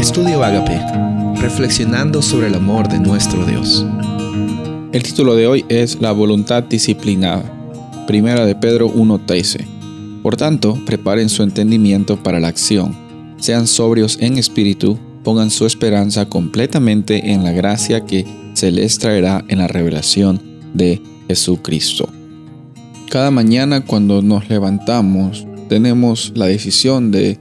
Estudio Agape, reflexionando sobre el amor de nuestro Dios. El título de hoy es La voluntad disciplinada. Primera de Pedro 1:13. Por tanto, preparen su entendimiento para la acción. Sean sobrios en espíritu, pongan su esperanza completamente en la gracia que se les traerá en la revelación de Jesucristo. Cada mañana cuando nos levantamos, tenemos la decisión de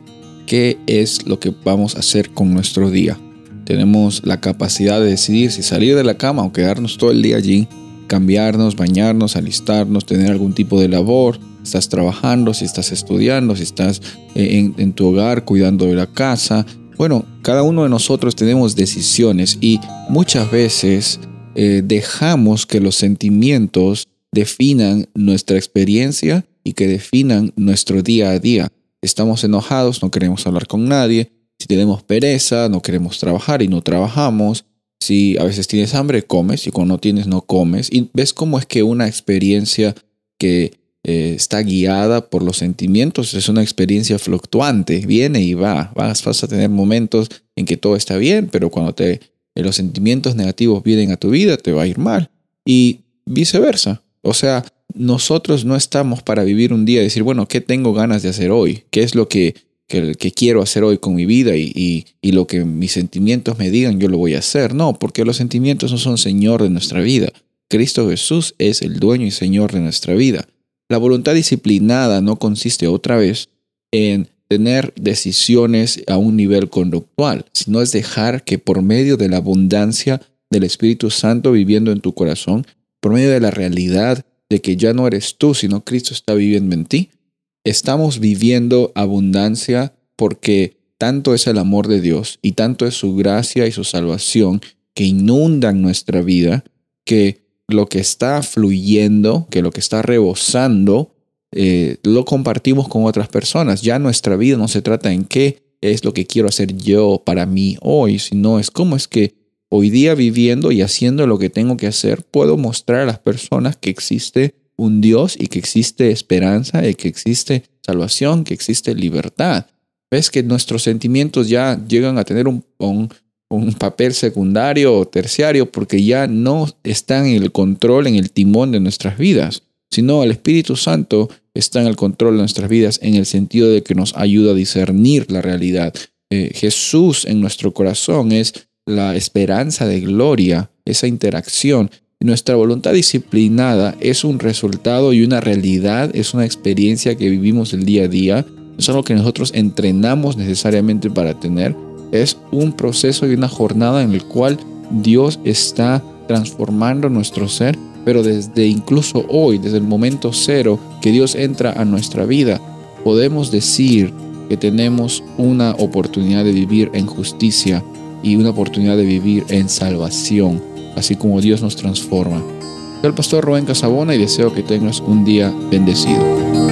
qué es lo que vamos a hacer con nuestro día. Tenemos la capacidad de decidir si salir de la cama o quedarnos todo el día allí, cambiarnos, bañarnos, alistarnos, tener algún tipo de labor. Estás trabajando, si estás estudiando, si estás eh, en, tu hogar cuidando de la casa. Bueno, cada uno de nosotros tenemos decisiones y muchas veces eh, dejamos que los sentimientos definan nuestra experiencia y que definan nuestro día a día estamos enojados, no queremos hablar con nadie, si tenemos pereza, no queremos trabajar y no trabajamos, si a veces tienes hambre, comes y cuando no tienes, no comes. Y ves cómo es que una experiencia que eh, está guiada por los sentimientos es una experiencia fluctuante, viene y va. Vas, a tener momentos en que todo está bien, pero cuando te, los sentimientos negativos vienen a tu vida, te va a ir mal. Y viceversa. O sea, nosotros no estamos para vivir un día y decir, bueno, ¿qué tengo ganas de hacer hoy? ¿Qué es lo que, que, quiero hacer hoy con mi vida y, y, lo que mis sentimientos me digan, yo lo voy a hacer? No, porque los sentimientos no son Señor de nuestra vida. Cristo Jesús es el dueño y Señor de nuestra vida. La voluntad disciplinada no consiste otra vez en tener decisiones a un nivel conductual, sino es dejar que por medio de la abundancia del Espíritu Santo viviendo en tu corazón, por medio de la realidad de que ya no eres tú, sino Cristo está viviendo en ti. Estamos viviendo abundancia porque tanto es el amor de Dios y tanto es su gracia y su salvación que inundan nuestra vida, que lo que está fluyendo, que lo que está rebosando, eh, lo compartimos con otras personas. Ya nuestra vida no se trata en qué es lo que quiero hacer yo para mí hoy, sino es cómo es que hoy día viviendo y haciendo lo que tengo que hacer, puedo mostrar a las personas que existe un Dios y que existe esperanza y que existe salvación, que existe libertad. Ves que nuestros sentimientos ya llegan a tener un, papel secundario o terciario porque ya no están en el control, en el timón de nuestras vidas, sino el Espíritu Santo está en el control de nuestras vidas en el sentido de que nos ayuda a discernir la realidad. Eh, Jesús en nuestro corazón es la esperanza de gloria, esa interacción. Nuestra voluntad disciplinada es un resultado y una realidad, es una experiencia que vivimos el día a día, es algo que nosotros entrenamos necesariamente para tener, es un proceso y una jornada en el cual Dios está transformando nuestro ser, pero desde incluso hoy, desde el momento cero que Dios entra a nuestra vida, podemos decir que tenemos una oportunidad de vivir en justicia, y una oportunidad de vivir en salvación, así como Dios nos transforma. Soy el pastor Rubén Casabona y deseo que tengas un día bendecido.